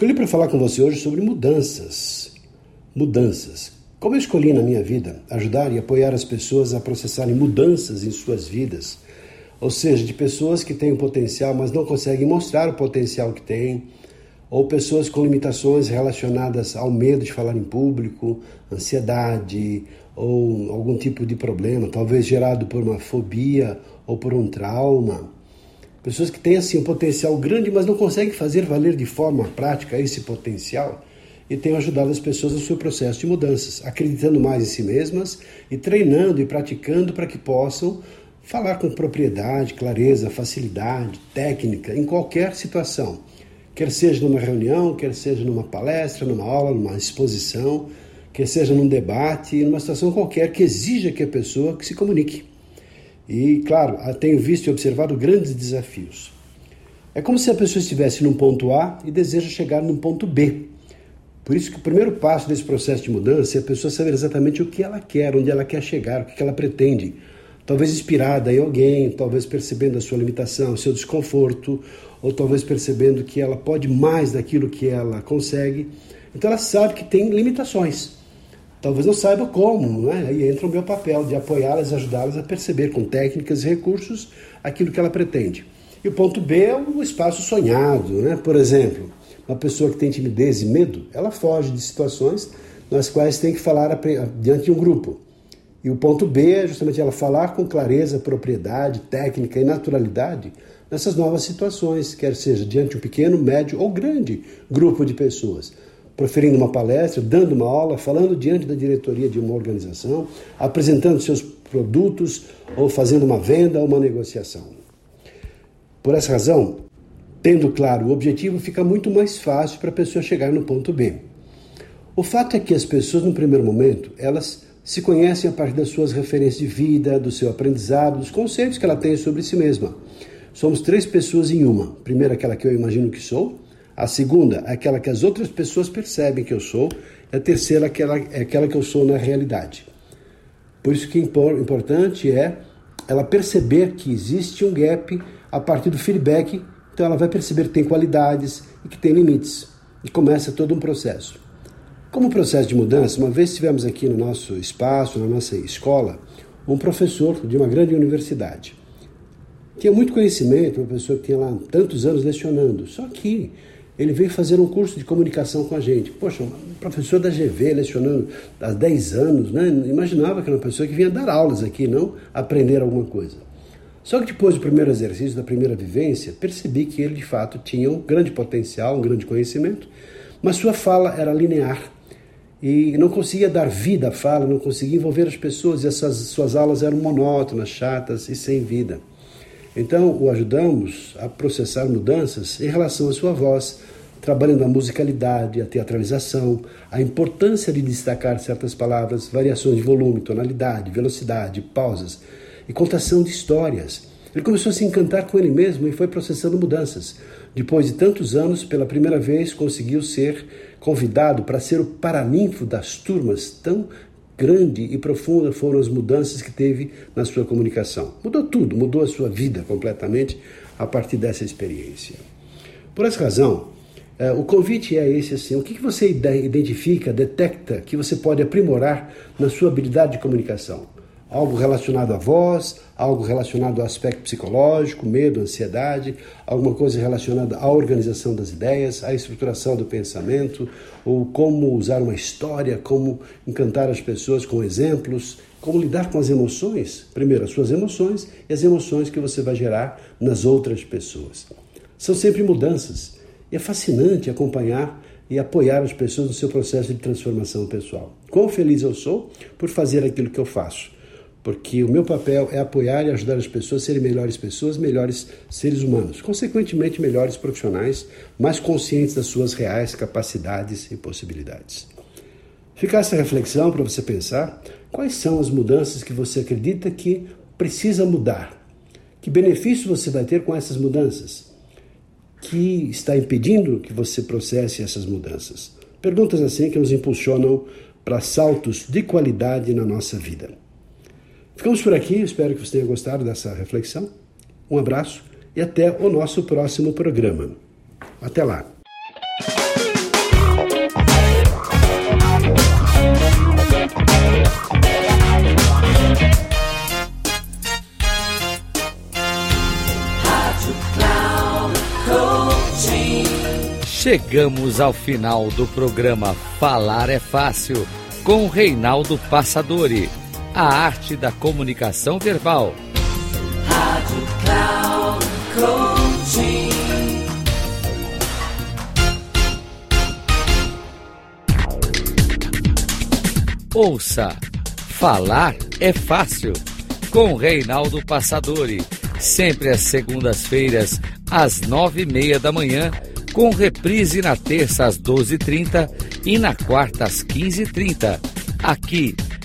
Escolhi para falar com você hoje sobre mudanças. Mudanças. Como eu escolhi na minha vida ajudar e apoiar as pessoas a processarem mudanças em suas vidas, ou seja, de pessoas que têm o potencial, mas não conseguem mostrar o potencial que têm, ou pessoas com limitações relacionadas ao medo de falar em público, ansiedade ou algum tipo de problema, talvez gerado por uma fobia ou por um trauma. Pessoas que têm assim um potencial grande, mas não conseguem fazer valer de forma prática esse potencial e tenho ajudado as pessoas no seu processo de mudanças, acreditando mais em si mesmas e treinando e praticando para que possam falar com propriedade, clareza, facilidade, técnica em qualquer situação, quer seja numa reunião, quer seja numa palestra, numa aula, numa exposição, quer seja num debate, numa situação qualquer que exija que a pessoa que se comunique. E, claro, tenho visto e observado grandes desafios. É como se a pessoa estivesse num ponto A e deseja chegar num ponto B. Por isso que o primeiro passo desse processo de mudança é a pessoa saber exatamente o que ela quer, onde ela quer chegar, o que ela pretende. Talvez inspirada em alguém, talvez percebendo a sua limitação, o seu desconforto, ou talvez percebendo que ela pode mais daquilo que ela consegue. Então ela sabe que tem limitações talvez não saiba como, né? aí entra o meu papel de apoiá-las, ajudá-las a perceber com técnicas e recursos aquilo que ela pretende. E o ponto B é o espaço sonhado, né? por exemplo, uma pessoa que tem timidez e medo, ela foge de situações nas quais tem que falar diante de um grupo. E o ponto B é justamente ela falar com clareza, propriedade, técnica e naturalidade nessas novas situações, quer seja diante de um pequeno, médio ou grande grupo de pessoas proferindo uma palestra, dando uma aula, falando diante da diretoria de uma organização, apresentando seus produtos ou fazendo uma venda ou uma negociação. Por essa razão, tendo claro o objetivo, fica muito mais fácil para a pessoa chegar no ponto B. O fato é que as pessoas, no primeiro momento, elas se conhecem a partir das suas referências de vida, do seu aprendizado, dos conceitos que ela tem sobre si mesma. Somos três pessoas em uma. Primeiro, aquela que eu imagino que sou, a segunda é aquela que as outras pessoas percebem que eu sou. A terceira aquela, é aquela que eu sou na realidade. Por isso que importante é ela perceber que existe um gap a partir do feedback. Então ela vai perceber que tem qualidades e que tem limites. E começa todo um processo. Como processo de mudança, uma vez tivemos aqui no nosso espaço, na nossa escola, um professor de uma grande universidade. Tinha muito conhecimento, uma pessoa que tinha lá tantos anos lecionando. Só que ele veio fazer um curso de comunicação com a gente. Poxa, um professor da GV lecionando há 10 anos, né? Imaginava que era uma pessoa que vinha dar aulas aqui, não aprender alguma coisa. Só que depois do primeiro exercício, da primeira vivência, percebi que ele de fato tinha um grande potencial, um grande conhecimento, mas sua fala era linear e não conseguia dar vida à fala, não conseguia envolver as pessoas e essas suas aulas eram monótonas, chatas e sem vida. Então, o ajudamos a processar mudanças em relação à sua voz, trabalhando a musicalidade, a teatralização, a importância de destacar certas palavras, variações de volume, tonalidade, velocidade, pausas e contação de histórias. Ele começou a se encantar com ele mesmo e foi processando mudanças. Depois de tantos anos, pela primeira vez conseguiu ser convidado para ser o paraninfo das turmas tão grande e profunda foram as mudanças que teve na sua comunicação. Mudou tudo, mudou a sua vida completamente a partir dessa experiência. Por essa razão, é, o convite é esse assim: o que você identifica, detecta que você pode aprimorar na sua habilidade de comunicação? Algo relacionado à voz, algo relacionado ao aspecto psicológico, medo, ansiedade, alguma coisa relacionada à organização das ideias, à estruturação do pensamento, ou como usar uma história, como encantar as pessoas com exemplos, como lidar com as emoções, primeiro as suas emoções e as emoções que você vai gerar nas outras pessoas. São sempre mudanças e é fascinante acompanhar e apoiar as pessoas no seu processo de transformação pessoal. Quão feliz eu sou por fazer aquilo que eu faço porque o meu papel é apoiar e ajudar as pessoas a serem melhores pessoas, melhores seres humanos, consequentemente melhores profissionais, mais conscientes das suas reais capacidades e possibilidades. Fica essa reflexão para você pensar quais são as mudanças que você acredita que precisa mudar. Que benefício você vai ter com essas mudanças? Que está impedindo que você processe essas mudanças? Perguntas assim que nos impulsionam para saltos de qualidade na nossa vida. Ficamos por aqui, espero que você tenha gostado dessa reflexão. Um abraço e até o nosso próximo programa. Até lá! Chegamos ao final do programa Falar é Fácil com Reinaldo Passadori a arte da comunicação verbal. Rádio Cloud Coaching. Ouça, falar é fácil. Com Reinaldo Passadori, sempre às segundas-feiras, às nove e meia da manhã, com reprise na terça às doze e trinta e na quarta às quinze e trinta, aqui